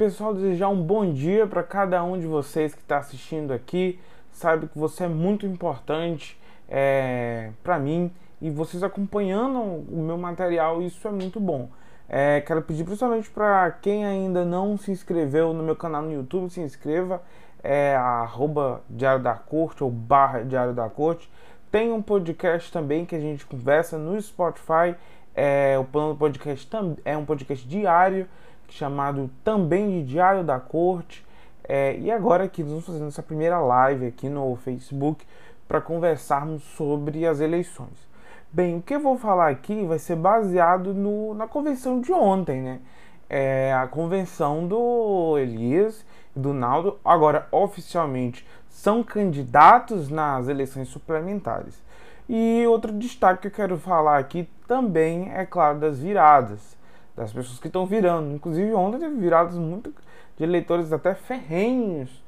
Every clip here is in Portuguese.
Pessoal, desejar um bom dia para cada um de vocês que está assistindo aqui. Sabe que você é muito importante é, para mim e vocês acompanhando o meu material, isso é muito bom. É, quero pedir principalmente para quem ainda não se inscreveu no meu canal no YouTube, se inscreva, é arroba Diário da Corte ou barra Diário da Corte. Tem um podcast também que a gente conversa no Spotify. É, o plano do podcast é um podcast diário chamado também de Diário da Corte. É, e agora aqui nós vamos fazer nossa primeira live aqui no Facebook para conversarmos sobre as eleições. Bem, o que eu vou falar aqui vai ser baseado no, na convenção de ontem, né? É a convenção do Elias e do Naldo, agora oficialmente são candidatos nas eleições suplementares. E outro destaque que eu quero falar aqui também é claro das viradas, das pessoas que estão virando. Inclusive ontem teve viradas muito de eleitores até ferrenhos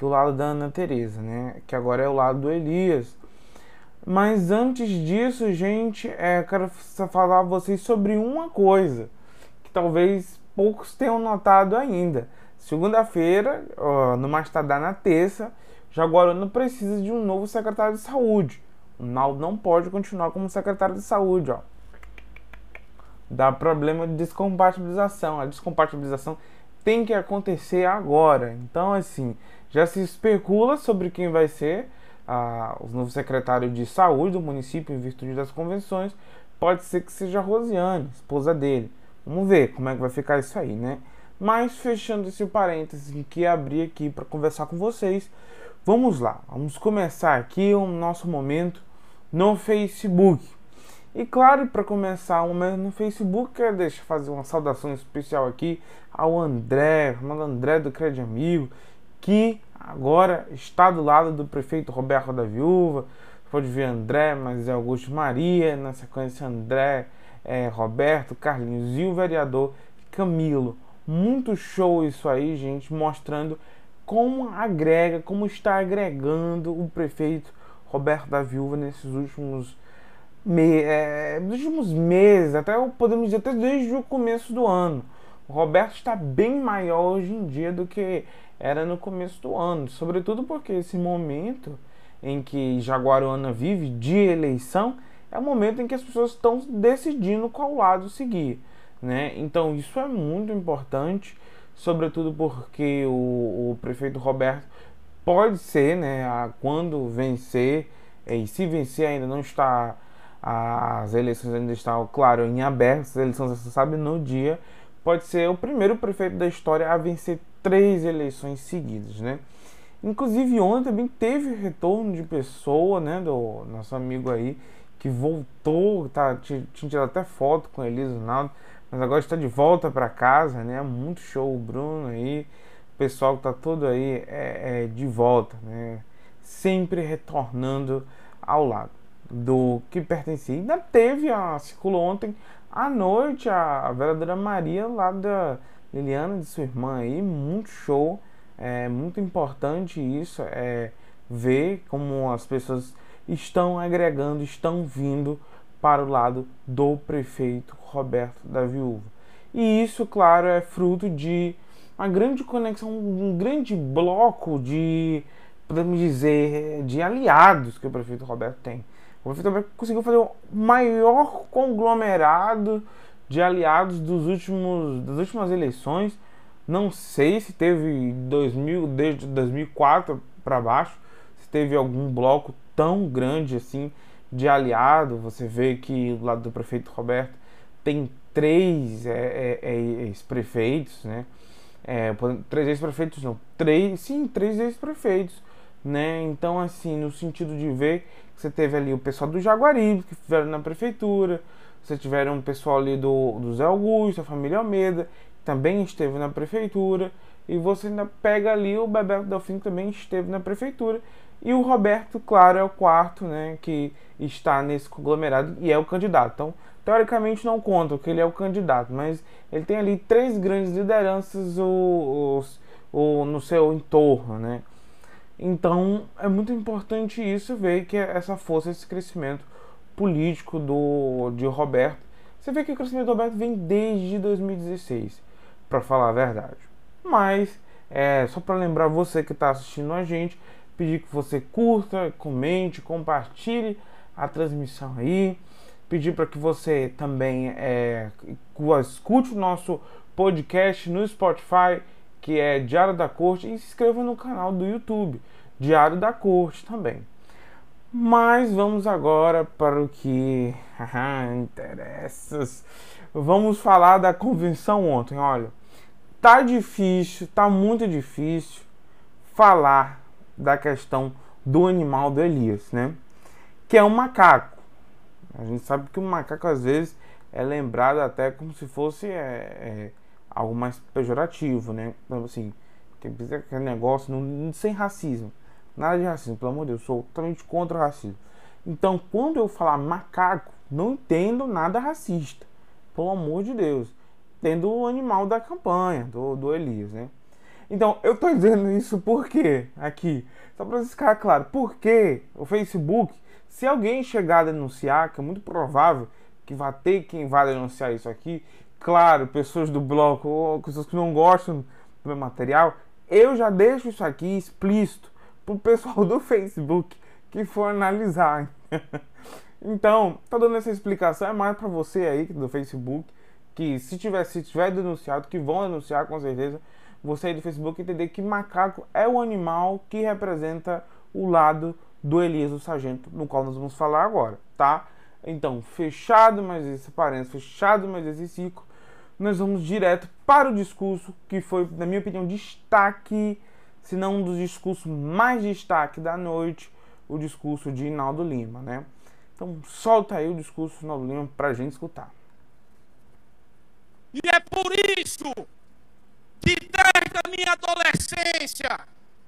do lado da Ana Teresa, né? Que agora é o lado do Elias. Mas antes disso, gente, é, quero falar a vocês sobre uma coisa que talvez poucos tenham notado ainda. Segunda-feira, no mais tardar na terça, Jaguaruna precisa de um novo secretário de saúde. O Naldo não pode continuar como secretário de saúde, ó. Dá problema de descompatibilização. A descompatibilização tem que acontecer agora. Então, assim, já se especula sobre quem vai ser a, o novo secretário de saúde do município em virtude das convenções, pode ser que seja a Rosiane, esposa dele. Vamos ver como é que vai ficar isso aí, né? Mas fechando esse parênteses que abri aqui para conversar com vocês, vamos lá. Vamos começar aqui o nosso momento no Facebook. E claro, para começar o momento no Facebook, quero fazer uma saudação especial aqui ao André, o André do Crédito Amigo, que agora está do lado do prefeito Roberto da Viúva. Pode ver André, mas é Augusto Maria, na sequência André, é, Roberto, Carlinhos e o vereador Camilo. Muito show isso aí, gente, mostrando como agrega, como está agregando o prefeito Roberto da Viúva nesses últimos, me é, últimos meses, até podemos dizer até desde o começo do ano. O Roberto está bem maior hoje em dia do que era no começo do ano, sobretudo porque esse momento em que Jaguaruana vive de eleição é o momento em que as pessoas estão decidindo qual lado seguir, né? Então isso é muito importante, sobretudo porque o, o prefeito Roberto pode ser, né, a, quando vencer e se vencer ainda não está as eleições ainda estão, claro, em aberto, as eleições você sabe no dia, pode ser o primeiro prefeito da história a vencer três eleições seguidas, né? Inclusive ontem também teve retorno de pessoa, né, do nosso amigo aí que voltou, tá, tinha, tirado até foto com Elisa Naldo, mas agora está de volta para casa, né? Muito show o Bruno aí, o pessoal tá todo aí é, é, de volta, né? Sempre retornando ao lado do que pertencia. Ainda teve a circulou ontem à noite a, vereadora Maria lá da Liliana, de sua irmã aí, muito show. É muito importante isso, é ver como as pessoas estão agregando, estão vindo para o lado do prefeito Roberto da Viúva. E isso, claro, é fruto de uma grande conexão, um grande bloco de, podemos dizer, de aliados que o prefeito Roberto tem. O Roberto conseguiu fazer o maior conglomerado de aliados dos últimos, das últimas eleições. Não sei se teve 2000, desde 2004 para baixo, se teve algum bloco tão grande assim de aliado. Você vê que do lado do prefeito Roberto tem três é, é, é, ex-prefeitos, né? É, três ex-prefeitos não, três, sim, três ex-prefeitos, né? Então, assim, no sentido de ver que você teve ali o pessoal do Jaguaribe que estiveram na prefeitura, você tiver um pessoal ali do, do Zé Augusto, a família Almeida, que também esteve na prefeitura. E você ainda pega ali o Bebeto Delfim, que também esteve na prefeitura. E o Roberto, claro, é o quarto, né, que está nesse conglomerado e é o candidato. Então, teoricamente não conta que ele é o candidato, mas ele tem ali três grandes lideranças o, o, no seu entorno, né? Então, é muito importante isso ver que essa força, esse crescimento político do, de Roberto. Você vê que o crescimento do Roberto vem desde 2016, para falar a verdade. Mas é só para lembrar você que está assistindo a gente, pedir que você curta, comente, compartilhe a transmissão aí. Pedir para que você também é, escute o nosso podcast no Spotify, que é Diário da Corte, e se inscreva no canal do YouTube, Diário da Corte também. Mas vamos agora para o que interessa. Vamos falar da convenção ontem. Olha, tá difícil, tá muito difícil falar da questão do animal do Elias, né? Que é um macaco. A gente sabe que o macaco às vezes é lembrado até como se fosse é, é, algo mais pejorativo, né? Então, assim, tem aquele negócio não, sem racismo. Nada de racismo, pelo amor de Deus, eu sou totalmente contra o racismo. Então, quando eu falar macaco, não entendo nada racista. Pelo amor de Deus. Tendo o animal da campanha, do, do Elias, né? Então, eu tô dizendo isso porque aqui, só para ficar claro, porque o Facebook, se alguém chegar a denunciar, que é muito provável que vai ter quem vai denunciar isso aqui, claro, pessoas do bloco ou pessoas que não gostam do meu material, eu já deixo isso aqui explícito pro pessoal do Facebook que for analisar. então, tô dando essa explicação é mais para você aí do Facebook que se tiver se tiver denunciado, que vão denunciar com certeza, você aí do Facebook entender que macaco é o animal que representa o lado do Elias do Sargento, no qual nós vamos falar agora, tá? Então, fechado mais esse parênteses, fechado mais esse ciclo, nós vamos direto para o discurso que foi, na minha opinião, destaque se não um dos discursos mais destaque da noite, o discurso de Inaldo Lima, né? Então solta aí o discurso de Inaldo Lima para a gente escutar. E é por isso que desde a minha adolescência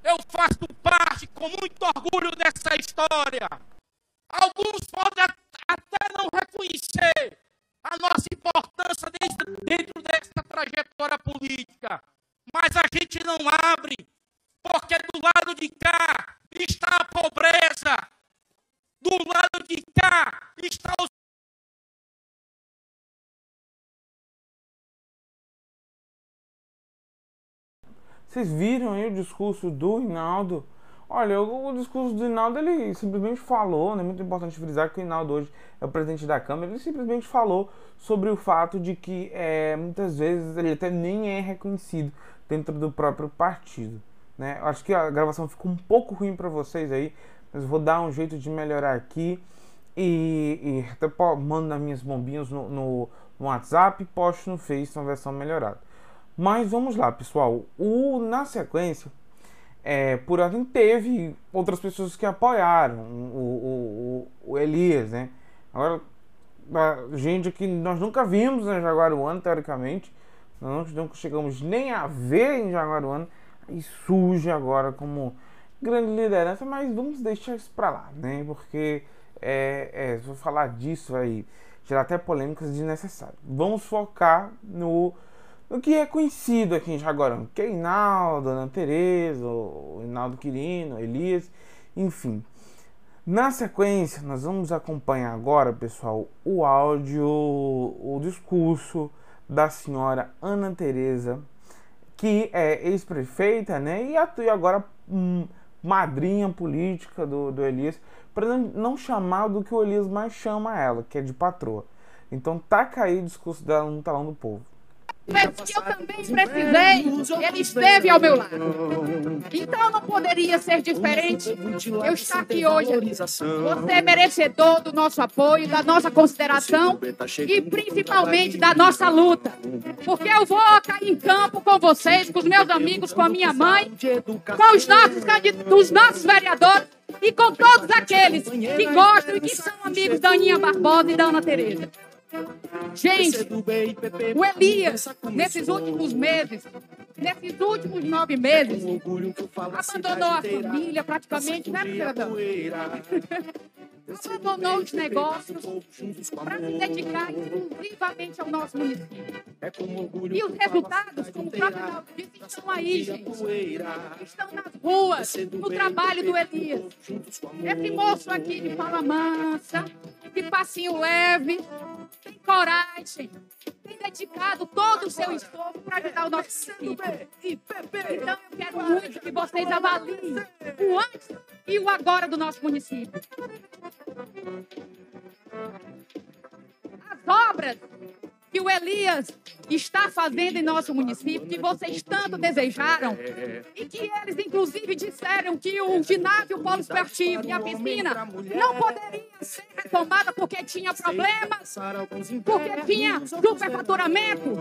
eu faço parte com muito orgulho dessa história. Alguns podem até não reconhecer a nossa importância dentro dessa trajetória política, mas a gente não abre porque do lado de cá está a pobreza, do lado de cá está os Vocês viram aí o discurso do Hinaldo? Olha, o, discurso do Hinaldo, ele simplesmente falou, né? Muito importante frisar que o Hinaldo hoje é o presidente da Câmara, ele simplesmente falou sobre o fato de que é, muitas vezes ele até nem é reconhecido dentro do próprio partido. Né? Acho que a gravação ficou um pouco ruim para vocês aí, mas vou dar um jeito de melhorar aqui. E, e até mando nas minhas bombinhas no, no, no WhatsApp e posto no Face uma versão melhorada. Mas vamos lá, pessoal. O, na sequência, é, por ordem, teve outras pessoas que apoiaram o, o, o Elias, né? Agora, gente que nós nunca vimos em Jaguaruana, teoricamente. Nós nunca chegamos nem a ver em Jaguaruana e surge agora como grande liderança, mas vamos deixar isso para lá, né? Porque é, é, se eu falar disso vai gerar até polêmicas desnecessárias. Vamos focar no, no que é conhecido aqui em Jaguarão, que é Inaldo, Ana Tereza, o Inaldo Quirino, Elias, enfim. Na sequência, nós vamos acompanhar agora, pessoal, o áudio, o discurso da senhora Ana Tereza que é ex-prefeita, né? E atua agora hum, madrinha política do, do Elias, para não chamar do que o Elias mais chama ela, que é de patroa. Então taca aí o discurso dela no talão do povo que eu também precisei, ele esteve ao meu lado. Então não poderia ser diferente eu estar aqui hoje. Você é merecedor do nosso apoio, da nossa consideração e principalmente da nossa luta. Porque eu vou cair em campo com vocês, com os meus amigos, com a minha mãe, com os nossos, os nossos vereadores e com todos aqueles que gostam e que são amigos da Aninha Barbosa e da Ana Tereza. Gente, o Elias, nesses últimos meses, nesses últimos nove meses, abandonou a família praticamente, né, cidadão? abandonou os negócios para se dedicar exclusivamente ao nosso município. E os resultados, como o próprio Naldo disse, estão aí, gente. Estão nas ruas, no trabalho do Elias. Esse moço aqui de fala mansa, de passinho leve, tem coragem, tem dedicado todo o seu esforço para ajudar o nosso município. Então eu quero muito que vocês avaliem o antes e o agora do nosso município. As obras que o Elias está fazendo em nosso município, que vocês tanto desejaram, e que eles, inclusive, disseram que o ginásio poliesportivo e a piscina não poderiam ser retomada porque tinha problemas, porque tinha superfaturamento.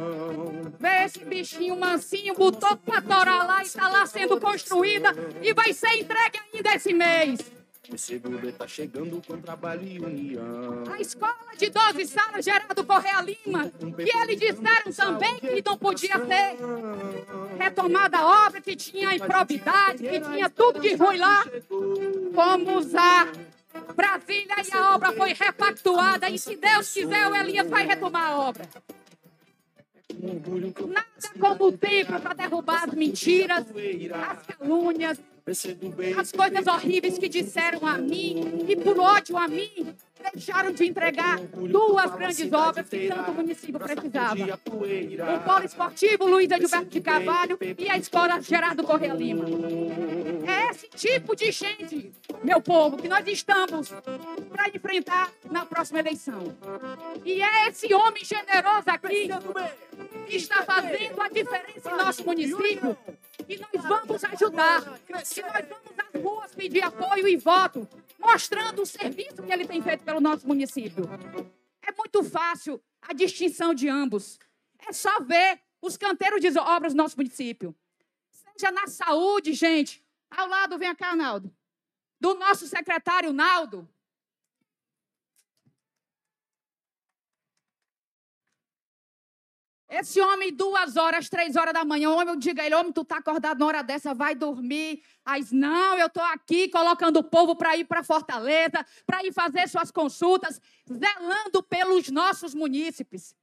Vê esse bichinho mansinho, botou para torar lá está lá sendo construída e vai ser entregue ainda esse mês. Vencedor tá chegando com trabalho e união. A escola de 12 salas Geraldo Correia Lima, que eles disseram também que não podia ser retomada a obra, que tinha improbidade, que tinha tudo de ruim lá. Fomos a Brasília e a obra foi repactuada. E se Deus quiser, o Elias vai retomar a obra. Nada como o tempo para derrubar as mentiras, as calúnias, as coisas horríveis que disseram a mim e por ódio a mim deixaram de entregar duas grandes obras que tanto o município precisava. O Polo Esportivo Luiz Edilberto de Carvalho e a Escola Gerardo Correia Lima. É esse tipo de gente, meu povo, que nós estamos para enfrentar na próxima eleição. E é esse homem generoso aqui que está fazendo a diferença em nosso município e nós vamos ajudar, que nós vamos às ruas pedir apoio e voto, mostrando o serviço que ele tem feito pelo nosso município. É muito fácil a distinção de ambos. É só ver os canteiros de obras do nosso município. Seja na saúde, gente. Ao lado, vem cá, Naldo. Do nosso secretário Naldo, Esse homem, duas horas, três horas da manhã, homem, eu digo a ele, homem, tu tá acordado na hora dessa, vai dormir. Aí, não, eu tô aqui colocando o povo para ir para Fortaleza, para ir fazer suas consultas, zelando pelos nossos munícipes.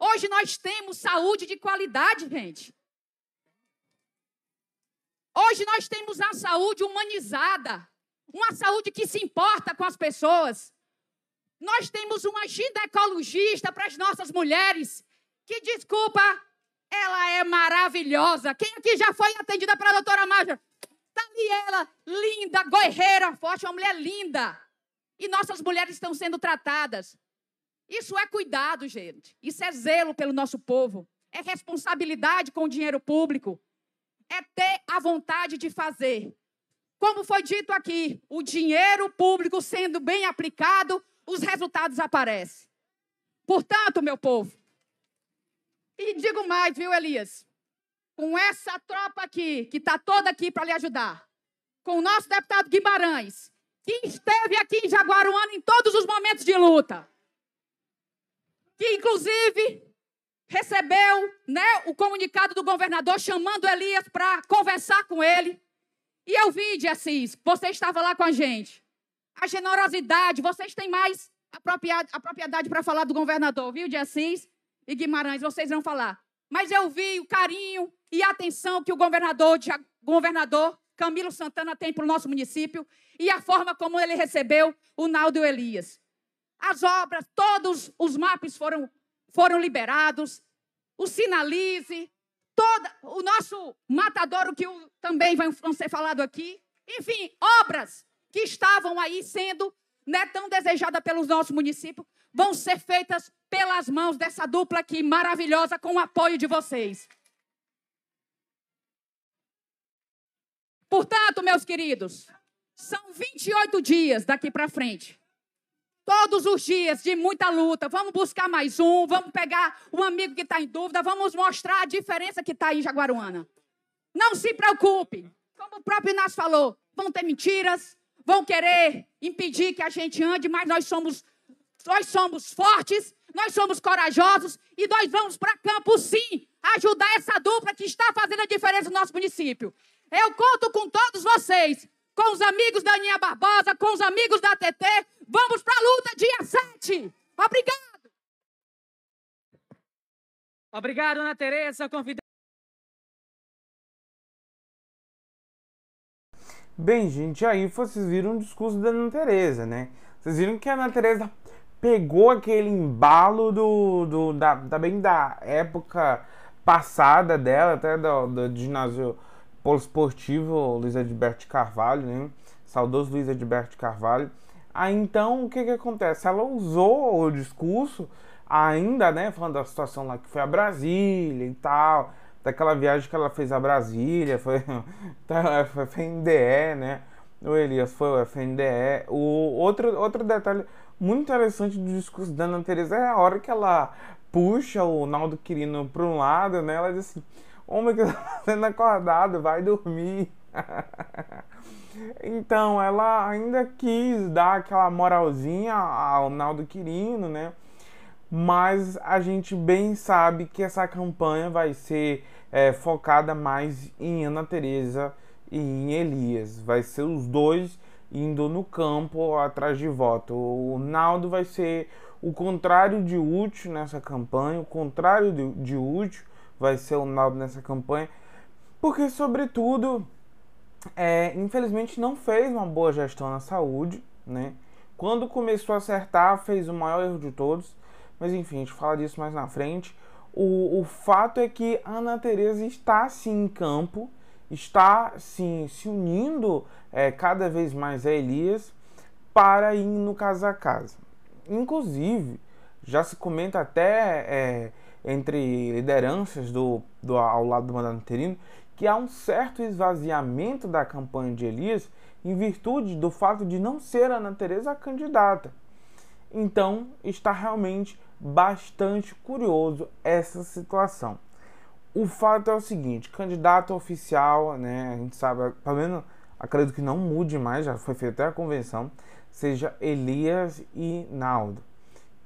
Hoje nós temos saúde de qualidade, gente. Hoje nós temos a saúde humanizada, uma saúde que se importa com as pessoas. Nós temos uma ginecologista para as nossas mulheres que desculpa, ela é maravilhosa. Quem aqui já foi atendida pela doutora Mágia? Está ali ela, linda, guerreira, forte, uma mulher linda. E nossas mulheres estão sendo tratadas. Isso é cuidado, gente. Isso é zelo pelo nosso povo. É responsabilidade com o dinheiro público. É ter a vontade de fazer. Como foi dito aqui, o dinheiro público sendo bem aplicado, os resultados aparecem. Portanto, meu povo, e digo mais, viu, Elias? Com essa tropa aqui, que está toda aqui para lhe ajudar, com o nosso deputado Guimarães, que esteve aqui em Jaguaruana em todos os momentos de luta, que inclusive recebeu né, o comunicado do governador chamando Elias para conversar com ele. E eu vi, de Assis, você estava lá com a gente. A generosidade, vocês têm mais a propriedade para falar do governador, viu, de Assis? E Guimarães, vocês vão falar. Mas eu vi o carinho e a atenção que o governador, governador Camilo Santana tem para o nosso município e a forma como ele recebeu o Naldo Elias. As obras, todos os mapas foram, foram liberados, o Sinalize, toda, o nosso matadouro, que também vai, ser falado aqui. Enfim, obras que estavam aí sendo né, tão desejadas pelo nosso município, vão ser feitas pelas mãos dessa dupla aqui maravilhosa com o apoio de vocês. Portanto, meus queridos, são 28 dias daqui para frente. Todos os dias de muita luta. Vamos buscar mais um, vamos pegar um amigo que está em dúvida, vamos mostrar a diferença que está em Jaguaruana. Não se preocupe. Como o próprio Inácio falou, vão ter mentiras, vão querer impedir que a gente ande, mas nós somos nós somos fortes, nós somos corajosos e nós vamos para campo sim ajudar essa dupla que está fazendo a diferença no nosso município. Eu conto com todos vocês, com os amigos da Aninha Barbosa, com os amigos da TT. Vamos para a luta dia 7. Obrigado. Obrigado, Ana Tereza. Convida... Bem, gente, aí vocês viram o discurso da Ana Tereza, né? Vocês viram que a Ana Tereza pegou aquele embalo do, do da, também da época passada dela, até do, do ginásio poliesportivo Luiz Edberto Carvalho, né? Saudoso Luiz Edberto Carvalho. Aí então o que que acontece? Ela usou o discurso ainda, né, falando da situação lá que foi a Brasília e tal, daquela viagem que ela fez a Brasília, foi, tá, foi FNDE, né? O Elias foi o FNDE. O outro, outro detalhe muito interessante do discurso da Ana Teresa é a hora que ela puxa o Naldo Quirino para um lado, né? Ela diz assim: Homem que tá sendo acordado, vai dormir. então, ela ainda quis dar aquela moralzinha ao Naldo Quirino, né? Mas a gente bem sabe que essa campanha vai ser é, focada mais em Ana Teresa e em Elias. Vai ser os dois indo no campo atrás de voto. O Naldo vai ser o contrário de útil nessa campanha, o contrário de, de útil vai ser o Naldo nessa campanha, porque, sobretudo, é, infelizmente não fez uma boa gestão na saúde, né? Quando começou a acertar, fez o maior erro de todos, mas enfim, a gente fala disso mais na frente. O, o fato é que a Ana Tereza está sim em campo, está sim se unindo é, cada vez mais a Elias para ir no casa a casa. Inclusive, já se comenta até é, entre lideranças do, do, ao lado do mandato interino que há um certo esvaziamento da campanha de Elias em virtude do fato de não ser Ana Teresa a candidata. Então, está realmente bastante curioso essa situação. O fato é o seguinte, candidato oficial, né, a gente sabe, pelo menos acredito que não mude mais, já foi feita a convenção, seja Elias e Naldo.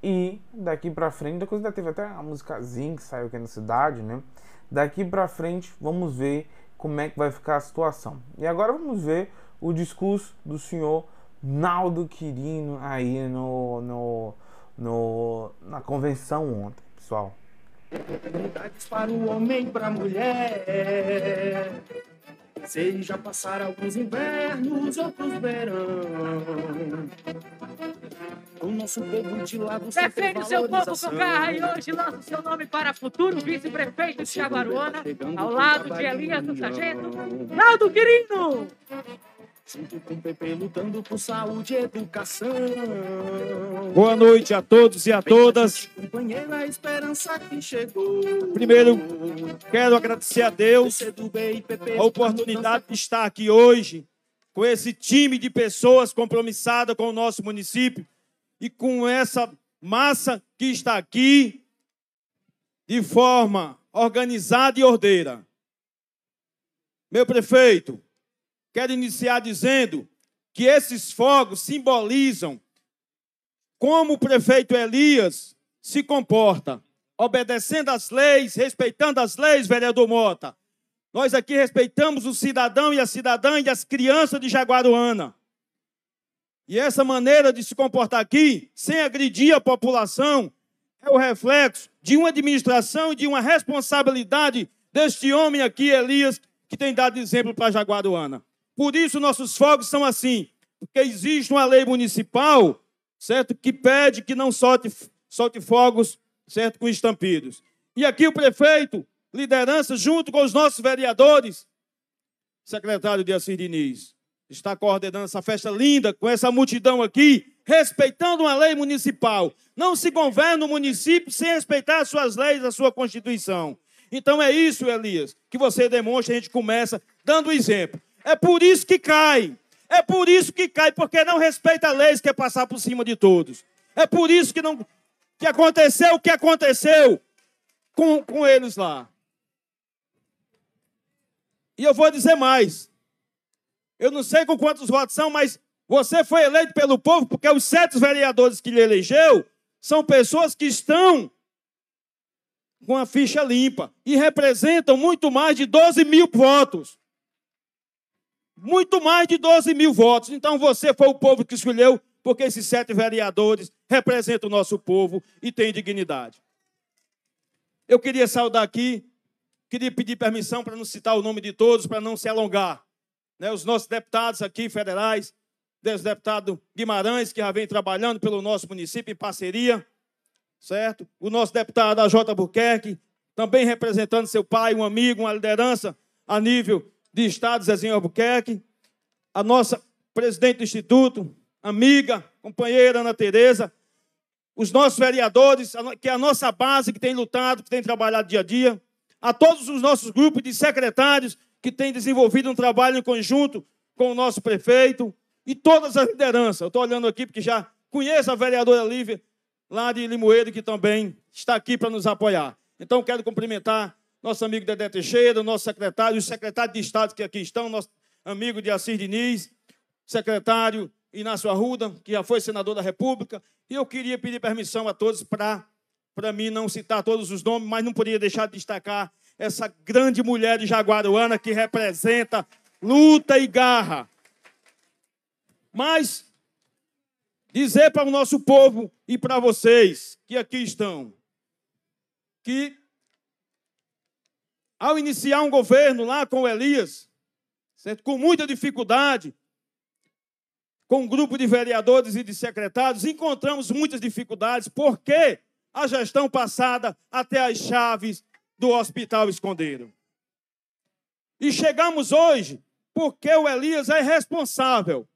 E daqui pra frente, depois ainda teve até a músicazinha que saiu aqui na cidade, né? Daqui pra frente, vamos ver como é que vai ficar a situação. E agora vamos ver o discurso do senhor Naldo Quirino aí no, no, no na convenção ontem, pessoal. Oportunidades para o homem e para a mulher. Sei já passaram alguns invernos, outros verão. O nosso povo de você Defende o seu povo com garra e hoje lança o seu nome para futuro vice-prefeito de Jaguaruana, ao lado de Elias do Sargento, Naldo Quirino. Junto com o PP lutando por saúde e educação. Boa noite a todos e a todas. Companheira, a esperança que chegou. Primeiro, quero agradecer a Deus a oportunidade de estar aqui hoje com esse time de pessoas compromissadas com o nosso município e com essa massa que está aqui de forma organizada e ordeira. Meu prefeito, quero iniciar dizendo que esses fogos simbolizam como o prefeito Elias se comporta, obedecendo às leis, respeitando as leis, vereador Mota. Nós aqui respeitamos o cidadão e a cidadã e as crianças de Jaguaruana. E essa maneira de se comportar aqui, sem agredir a população, é o reflexo de uma administração e de uma responsabilidade deste homem aqui, Elias, que tem dado exemplo para Jaguaruana. Por isso nossos fogos são assim, porque existe uma lei municipal, certo, que pede que não solte, solte fogos, certo, com estampidos. E aqui o prefeito, liderança, junto com os nossos vereadores, secretário de Assis Diniz, está coordenando essa festa linda com essa multidão aqui, respeitando uma lei municipal. Não se governa o município sem respeitar as suas leis, a sua Constituição. Então é isso, Elias, que você demonstra, a gente começa dando o exemplo. É por isso que cai. É por isso que cai, porque não respeita a lei, quer passar por cima de todos. É por isso que não que aconteceu o que aconteceu com, com eles lá. E eu vou dizer mais. Eu não sei com quantos votos são, mas você foi eleito pelo povo porque os sete vereadores que lhe elegeu são pessoas que estão com a ficha limpa e representam muito mais de 12 mil votos muito mais de 12 mil votos. Então você foi o povo que escolheu, porque esses sete vereadores representam o nosso povo e têm dignidade. Eu queria saudar aqui, queria pedir permissão para não citar o nome de todos, para não se alongar. Né, os nossos deputados aqui federais, deputado Guimarães, que já vem trabalhando pelo nosso município em parceria, certo? O nosso deputado AJ Buquerque, também representando seu pai, um amigo, uma liderança a nível de Estado, Zezinho Albuquerque. A nossa presidente do Instituto, amiga, companheira Ana Tereza. Os nossos vereadores, que é a nossa base, que tem lutado, que tem trabalhado dia a dia. A todos os nossos grupos de secretários, que têm desenvolvido um trabalho em conjunto com o nosso prefeito e todas as lideranças. Eu estou olhando aqui porque já conheço a vereadora Lívia, lá de Limoeiro, que também está aqui para nos apoiar. Então, quero cumprimentar nosso amigo Dedé Teixeira, nosso secretário, os secretários de Estado que aqui estão, nosso amigo de Assis Diniz, secretário Inácio Arruda, que já foi senador da República. E eu queria pedir permissão a todos para, para mim, não citar todos os nomes, mas não poderia deixar de destacar essa grande mulher de Jaguaruana que representa luta e garra. Mas dizer para o nosso povo e para vocês que aqui estão que ao iniciar um governo lá com Elias, certo? com muita dificuldade, com um grupo de vereadores e de secretários, encontramos muitas dificuldades, porque a gestão passada até as chaves do hospital esconderam. E chegamos hoje porque o Elias é responsável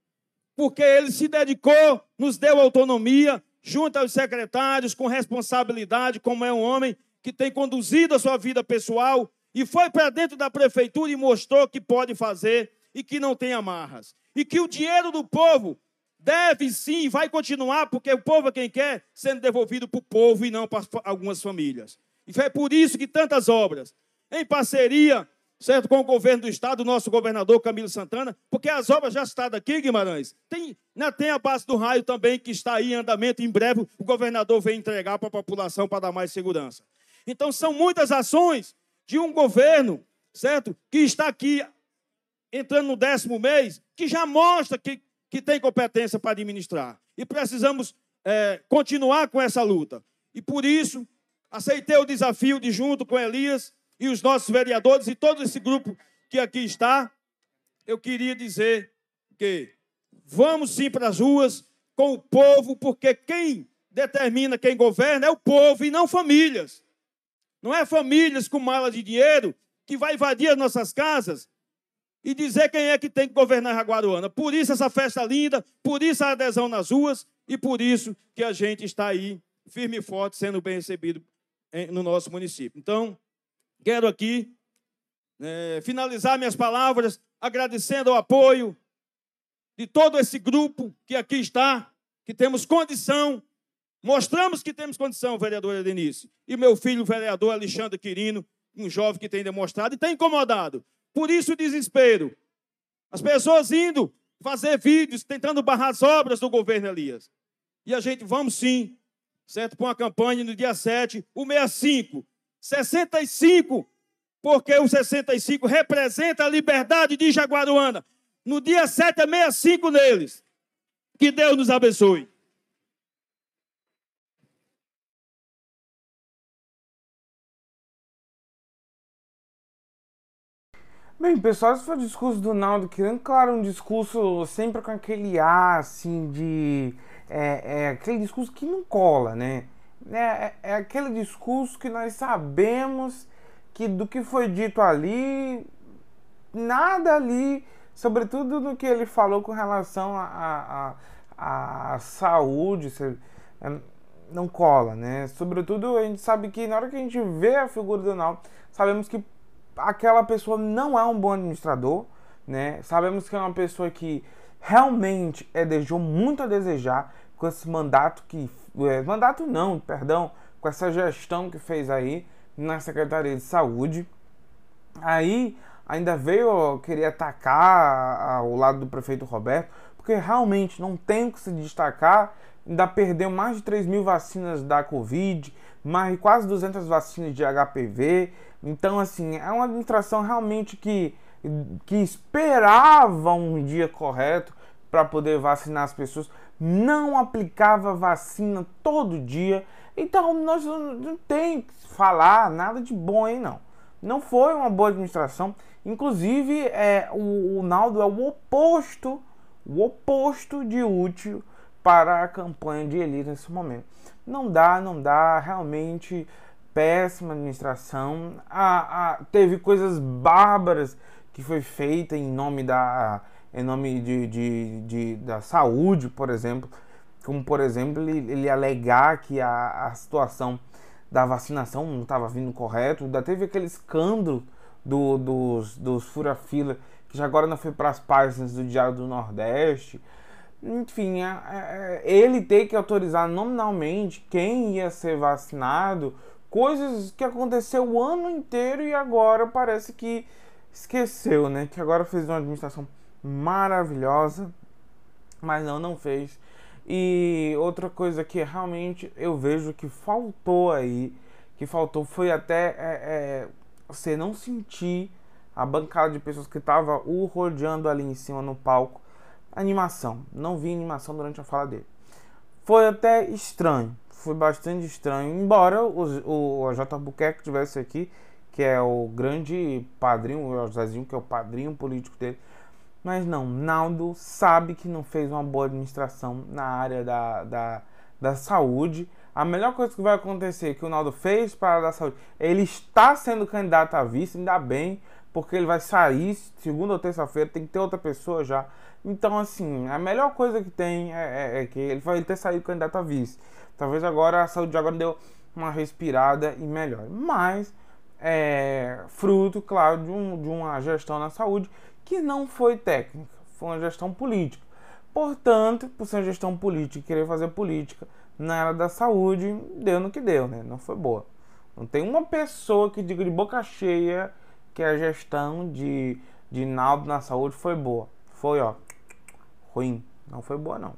porque ele se dedicou, nos deu autonomia, junto aos secretários, com responsabilidade, como é um homem que tem conduzido a sua vida pessoal e foi para dentro da prefeitura e mostrou que pode fazer e que não tem amarras. E que o dinheiro do povo deve sim, vai continuar, porque o povo é quem quer, sendo devolvido para o povo e não para algumas famílias. E foi por isso que tantas obras, em parceria certo? Com o governo do estado, o nosso governador Camilo Santana, porque as obras já estão aqui, Guimarães. Tem, né, tem a base do raio também que está aí em andamento. Em breve o governador vem entregar para a população para dar mais segurança. Então são muitas ações de um governo, certo? Que está aqui entrando no décimo mês, que já mostra que, que tem competência para administrar. E precisamos é, continuar com essa luta. E por isso, aceitei o desafio de, junto com Elias, e os nossos vereadores e todo esse grupo que aqui está, eu queria dizer que vamos sim para as ruas com o povo, porque quem determina quem governa é o povo e não famílias. Não é famílias com mala de dinheiro que vai invadir as nossas casas e dizer quem é que tem que governar Jaguaruana. Por isso essa festa linda, por isso a adesão nas ruas e por isso que a gente está aí firme e forte sendo bem recebido no nosso município. Então, Quero aqui é, finalizar minhas palavras agradecendo ao apoio de todo esse grupo que aqui está, que temos condição, mostramos que temos condição, vereadora Denise, e meu filho, o vereador Alexandre Quirino, um jovem que tem demonstrado e tem incomodado. Por isso o desespero. As pessoas indo fazer vídeos, tentando barrar as obras do governo Elias. E a gente, vamos sim, certo? Para uma campanha no dia 7, o 65, 65, porque o 65 representa a liberdade de Jaguaruana. No dia 7 é 65 neles. Que Deus nos abençoe. Bem, pessoal, esse foi o discurso do Naldo Quirino. Claro, um discurso sempre com aquele ar, assim, de... É, é, aquele discurso que não cola, né? É, é, é aquele discurso que nós sabemos que do que foi dito ali, nada ali, sobretudo no que ele falou com relação à a, a, a, saúde, é, não cola, né? Sobretudo a gente sabe que na hora que a gente vê a figura do Ronaldo, sabemos que aquela pessoa não é um bom administrador, né? Sabemos que é uma pessoa que realmente é, deixou muito a desejar com esse mandato que é, mandato não, perdão, com essa gestão que fez aí na Secretaria de Saúde. Aí ainda veio querer atacar ao lado do prefeito Roberto, porque realmente não tem que se destacar, ainda perdeu mais de 3 mil vacinas da Covid, mais quase 200 vacinas de HPV. Então, assim, é uma administração realmente que, que esperava um dia correto para poder vacinar as pessoas não aplicava vacina todo dia. Então, nós não tem que falar nada de bom aí, não. Não foi uma boa administração. Inclusive, é, o, o Naldo é o oposto o oposto de útil para a campanha de Elias nesse momento. Não dá, não dá, realmente péssima administração. Ah, ah, teve coisas bárbaras que foi feita em nome da em nome de, de, de, da saúde, por exemplo, como por exemplo ele, ele alegar que a, a situação da vacinação não estava vindo correto, ainda teve aquele escândalo do, dos, dos fura-fila que já agora não foi para as páginas do Diário do Nordeste. Enfim, é, é, ele tem que autorizar nominalmente quem ia ser vacinado, coisas que aconteceu o ano inteiro e agora parece que esqueceu, né? Que agora fez uma administração maravilhosa, mas não, não fez. E outra coisa que realmente eu vejo que faltou aí, que faltou foi até é, é, você não sentir a bancada de pessoas que estava o rodeando ali em cima no palco. Animação, não vi animação durante a fala dele. Foi até estranho, foi bastante estranho. Embora o, o J. Buquerque tivesse aqui, que é o grande padrinho, o Josézinho, que é o padrinho político dele. Mas não, Naldo sabe que não fez uma boa administração na área da, da, da saúde. A melhor coisa que vai acontecer que o Naldo fez para a área da saúde, ele está sendo candidato a vice, ainda bem, porque ele vai sair segunda ou terça-feira, tem que ter outra pessoa já. Então, assim, a melhor coisa que tem é, é, é que ele vai ter saído candidato a vice. Talvez agora a saúde agora deu uma respirada e melhor. Mas é, fruto, claro, de, um, de uma gestão na saúde que não foi técnica, foi uma gestão política. Portanto, por ser gestão política querer fazer política na área da saúde, deu no que deu, né? Não foi boa. Não tem uma pessoa que diga de boca cheia que a gestão de, de Naldo na saúde foi boa. Foi, ó, ruim. Não foi boa, não.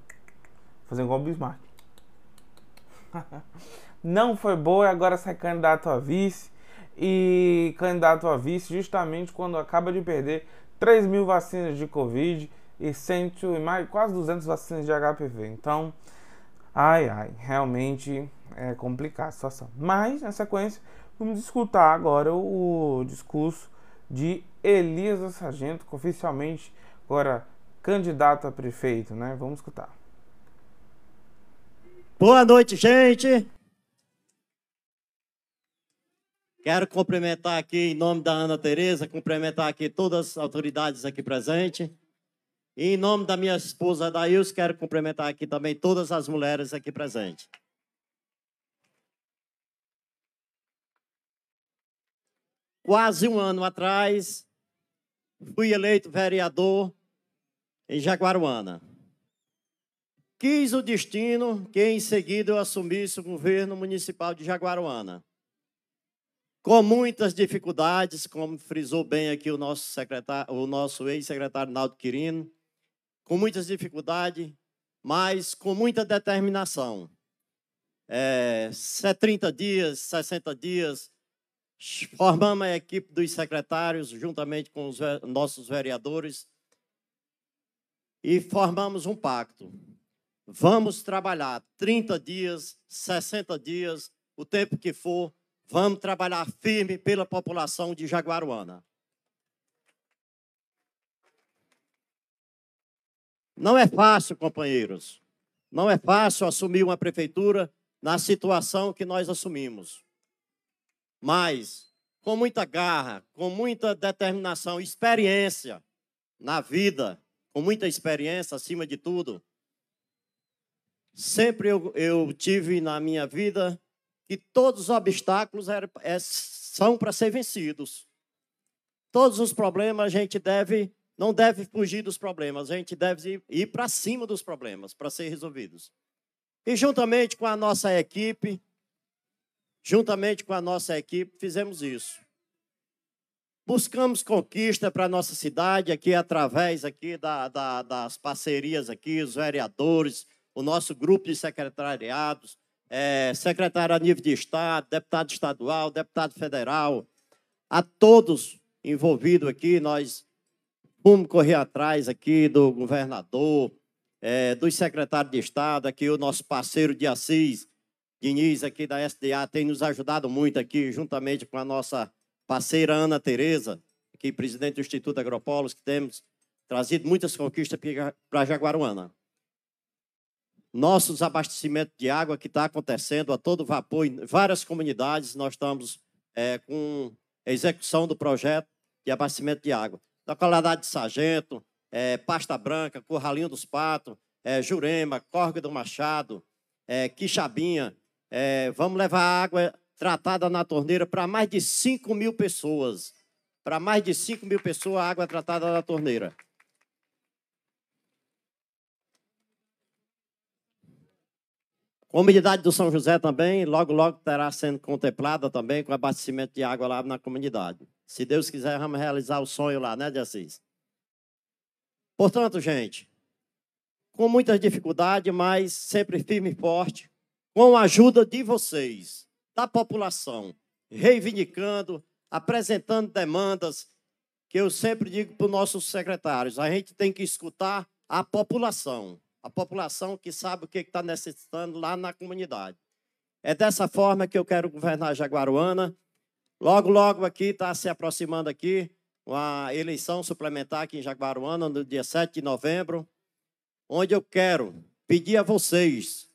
Fazer igual o Bismarck. não foi boa e agora sai candidato a vice e candidato a vice justamente quando acaba de perder 3 mil vacinas de Covid e, cento, e mais, quase 200 vacinas de HPV. Então, ai, ai, realmente é complicada a situação. Mas, na sequência, vamos escutar agora o, discurso de Elias Sargento, que oficialmente agora candidato a prefeito, né? Vamos escutar. Boa noite, gente. Quero cumprimentar aqui, em nome da Ana Tereza, cumprimentar aqui todas as autoridades aqui presentes. E em nome da minha esposa Daíus, quero cumprimentar aqui também todas as mulheres aqui presentes. Quase um ano atrás, fui eleito vereador em Jaguaruana. Quis o destino que em seguida eu assumisse o governo municipal de Jaguaruana com muitas dificuldades, como frisou bem aqui o nosso secretário, o nosso ex-secretário Naldo Quirino, com muitas dificuldades, mas com muita determinação. É, 30 dias, 60 dias, formamos a equipe dos secretários, juntamente com os nossos vereadores, e formamos um pacto. Vamos trabalhar 30 dias, 60 dias, o tempo que for, Vamos trabalhar firme pela população de Jaguaruana. Não é fácil, companheiros. Não é fácil assumir uma prefeitura na situação que nós assumimos. Mas, com muita garra, com muita determinação, experiência na vida, com muita experiência acima de tudo, sempre eu, eu tive na minha vida que todos os obstáculos é, é, são para ser vencidos. Todos os problemas a gente deve, não deve fugir dos problemas, a gente deve ir, ir para cima dos problemas para ser resolvidos. E juntamente com a nossa equipe, juntamente com a nossa equipe, fizemos isso. Buscamos conquista para a nossa cidade aqui através aqui da, da, das parcerias aqui, os vereadores, o nosso grupo de secretariados, é, secretário a nível de Estado, deputado estadual, deputado federal, a todos envolvidos aqui, nós vamos correr atrás aqui do governador, é, dos secretários de Estado, aqui o nosso parceiro de Assis, Diniz, aqui da SDA, tem nos ajudado muito aqui, juntamente com a nossa parceira Ana Tereza, aqui presidente do Instituto Agropolos, que temos trazido muitas conquistas para Jaguaruana. Nosso desabastecimento de água que está acontecendo a todo vapor em várias comunidades, nós estamos é, com a execução do projeto de abastecimento de água. Da qualidade de Sargento, é, Pasta Branca, Curralinho dos Patos, é, Jurema, Corga do Machado, é, Quixabinha. É, vamos levar água tratada na torneira para mais de 5 mil pessoas. Para mais de 5 mil pessoas, água tratada na torneira. Comunidade do São José também, logo, logo terá sendo contemplada também com abastecimento de água lá na comunidade. Se Deus quiser, vamos realizar o sonho lá, né, de Assis? Portanto, gente, com muitas dificuldades, mas sempre firme e forte, com a ajuda de vocês, da população, reivindicando, apresentando demandas, que eu sempre digo para os nossos secretários, a gente tem que escutar a população a população que sabe o que está necessitando lá na comunidade. É dessa forma que eu quero governar Jaguaruana. Logo, logo aqui está se aproximando aqui uma eleição suplementar aqui em Jaguaruana no dia 7 de novembro, onde eu quero pedir a vocês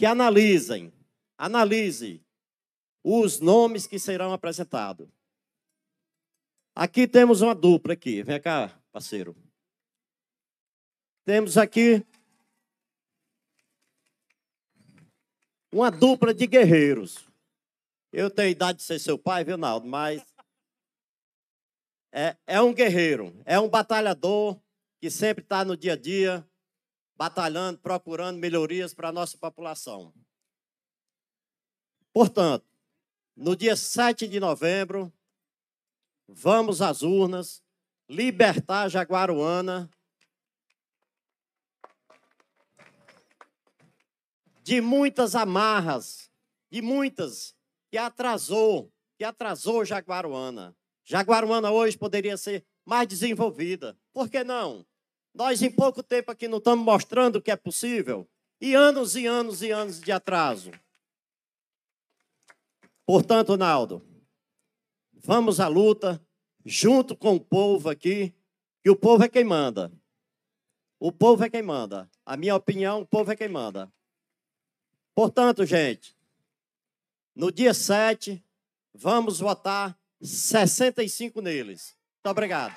que analisem, analisem os nomes que serão apresentados. Aqui temos uma dupla aqui. Vem cá, parceiro. Temos aqui uma dupla de guerreiros. Eu tenho idade de ser seu pai, viu, Naldo? Mas é, é um guerreiro, é um batalhador que sempre está no dia a dia, batalhando, procurando melhorias para a nossa população. Portanto, no dia 7 de novembro, vamos às urnas, libertar Jaguaruana de muitas amarras, de muitas que atrasou, que atrasou Jaguaruana. Jaguaruana hoje poderia ser mais desenvolvida. Por que não? Nós, em pouco tempo aqui, não estamos mostrando que é possível. E anos e anos e anos de atraso. Portanto, Naldo, vamos à luta, junto com o povo aqui, que o povo é quem manda. O povo é quem manda. A minha opinião, o povo é quem manda. Portanto, gente, no dia 7, vamos votar 65 neles. Muito obrigado.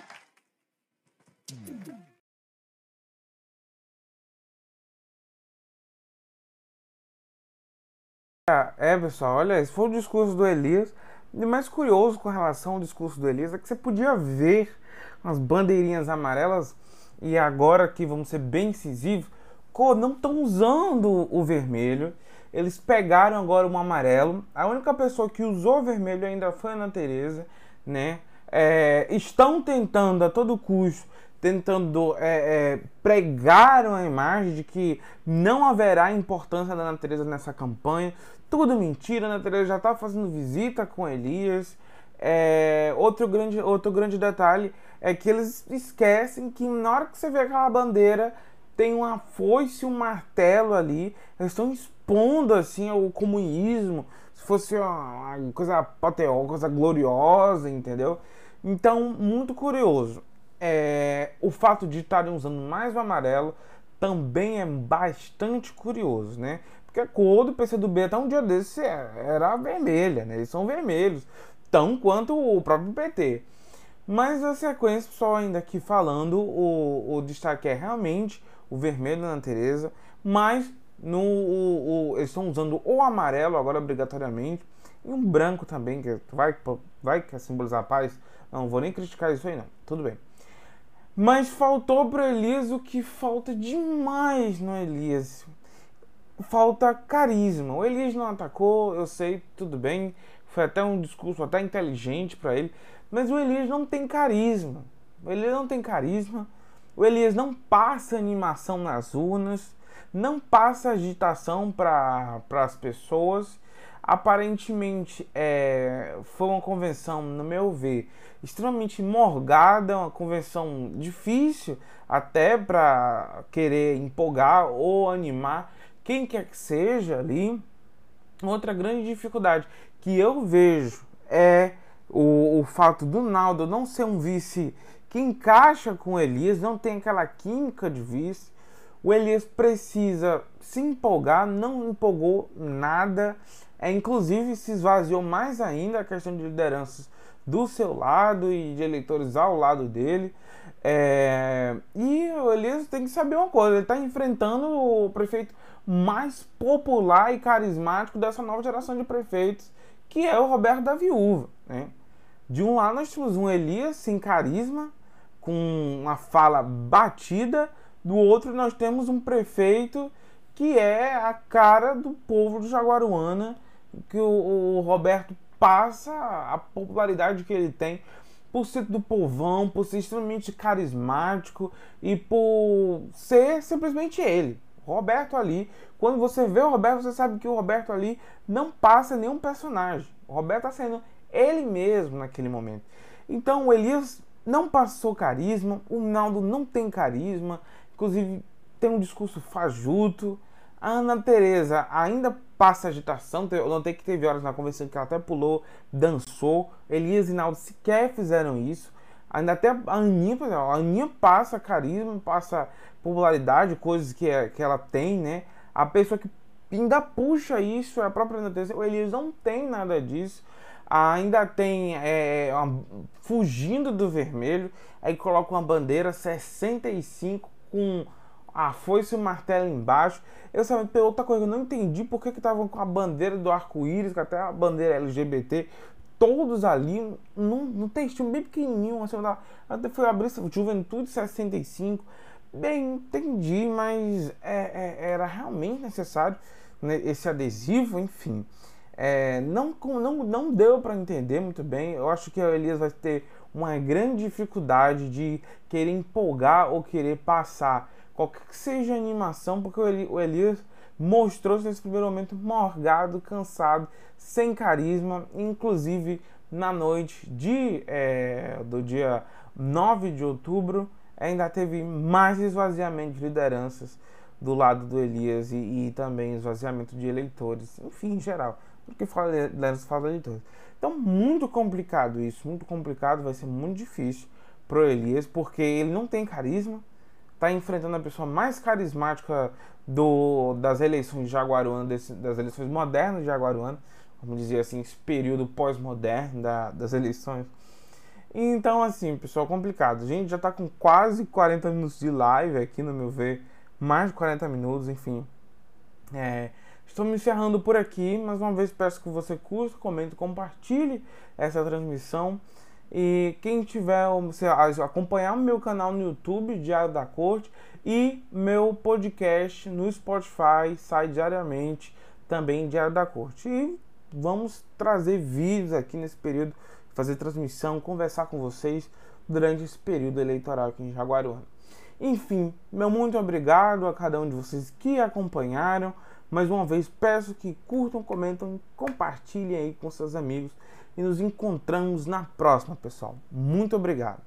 É, pessoal, olha, esse foi o discurso do Elias. E mais curioso com relação ao discurso do Elias é que você podia ver as bandeirinhas amarelas e agora que vamos ser bem incisivos, não estão usando o vermelho eles pegaram agora um amarelo. A única pessoa que usou vermelho ainda foi a Ana Tereza, né? É, estão tentando a todo custo, tentando é, é, pregar uma imagem de que não haverá importância da Ana Tereza nessa campanha. Tudo mentira, a Ana Tereza já está fazendo visita com Elias. É, outro, grande, outro grande detalhe é que eles esquecem que na hora que você vê aquela bandeira tem uma foice um martelo ali. Eles estão expondo assim o comunismo, se fosse uma, uma coisa apoteótica, coisa gloriosa, entendeu? Então, muito curioso. É, o fato de estarem usando mais o amarelo também é bastante curioso, né? Porque a cor do PCdoB até um dia desse era vermelha, né? Eles são vermelhos, tão quanto o próprio PT. Mas na sequência, pessoal, ainda aqui falando, o, o destaque é realmente o vermelho na Tereza, mas no, o, o, eles estão usando o amarelo agora obrigatoriamente e um branco também, que vai, vai que simbolizar a paz. Não vou nem criticar isso aí, não. Tudo bem. Mas faltou para Elias o que falta demais no Elias. Falta carisma. O Elias não atacou, eu sei, tudo bem. Foi até um discurso até inteligente para ele. Mas o Elias não tem carisma. O Elias não tem carisma. O Elias não passa animação nas urnas não passa agitação para as pessoas. Aparentemente é, foi uma convenção, no meu ver, extremamente morgada, uma convenção difícil até para querer empolgar ou animar quem quer que seja ali. Outra grande dificuldade que eu vejo é o, o fato do Naldo não ser um vice que encaixa com o Elias, não tem aquela química de vice. O Elias precisa se empolgar, não empolgou nada. É, inclusive se esvaziou mais ainda a questão de lideranças do seu lado e de eleitores ao lado dele. É, e o Elias tem que saber uma coisa: ele está enfrentando o prefeito mais popular e carismático dessa nova geração de prefeitos, que é o Roberto da Viúva. Né? De um lado, nós temos um Elias sem carisma, com uma fala batida, do outro, nós temos um prefeito que é a cara do povo do Jaguaruana, que o, o Roberto passa a popularidade que ele tem por ser do povão, por ser extremamente carismático e por ser simplesmente ele. Roberto ali, quando você vê o Roberto, você sabe que o Roberto ali não passa nenhum personagem. O Roberto está sendo ele mesmo naquele momento. Então o Elias não passou carisma, o Naldo não tem carisma, inclusive tem um discurso fajuto. A Ana Tereza ainda passa agitação. Eu notei que teve horas na conversa que ela até pulou, dançou. Elias e Naldo sequer fizeram isso. Ainda até a Aninha, a Aninha passa carisma, passa popularidade, coisas que, é, que ela tem, né? A pessoa que ainda puxa isso é a própria Ana. O Elias não tem nada disso. Ainda tem é, uma, fugindo do vermelho. Aí coloca uma bandeira 65 com a foice e o martelo embaixo. Eu sabia outra coisa eu não entendi por que estavam com a bandeira do arco-íris, até a bandeira LGBT, todos ali, num, num textinho bem pequenininho, assim, até foi abrir Juventude 65. Bem, entendi, mas é, é, era realmente necessário né, esse adesivo, enfim. É, não, não, não deu para entender muito bem. Eu acho que a Elias vai ter uma grande dificuldade de querer empolgar ou querer passar qualquer que seja a animação, porque o Elias mostrou-se nesse primeiro momento morgado, cansado, sem carisma, inclusive na noite de, é, do dia 9 de outubro, ainda teve mais esvaziamento de lideranças do lado do Elias e, e também esvaziamento de eleitores, enfim, em geral, porque fala liderança fala eleitores. Então, muito complicado isso, muito complicado, vai ser muito difícil pro Elias, porque ele não tem carisma, está enfrentando a pessoa mais carismática do, das eleições de Jaguaruana, das eleições modernas de Jaguaruana, vamos dizer assim, esse período pós-moderno da, das eleições. Então, assim, pessoal, complicado. A gente já está com quase 40 minutos de live aqui, no meu ver, mais de 40 minutos, enfim. É, estou me encerrando por aqui, mais uma vez peço que você curta, comente, compartilhe essa transmissão. E quem tiver, você acompanhar o meu canal no YouTube, Diário da Corte, e meu podcast no Spotify, sai diariamente também Diário da Corte. E vamos trazer vídeos aqui nesse período, fazer transmissão, conversar com vocês durante esse período eleitoral aqui em Jaguaruana. Enfim, meu muito obrigado a cada um de vocês que acompanharam. Mais uma vez, peço que curtam, comentam, compartilhem aí com seus amigos e nos encontramos na próxima, pessoal. Muito obrigado.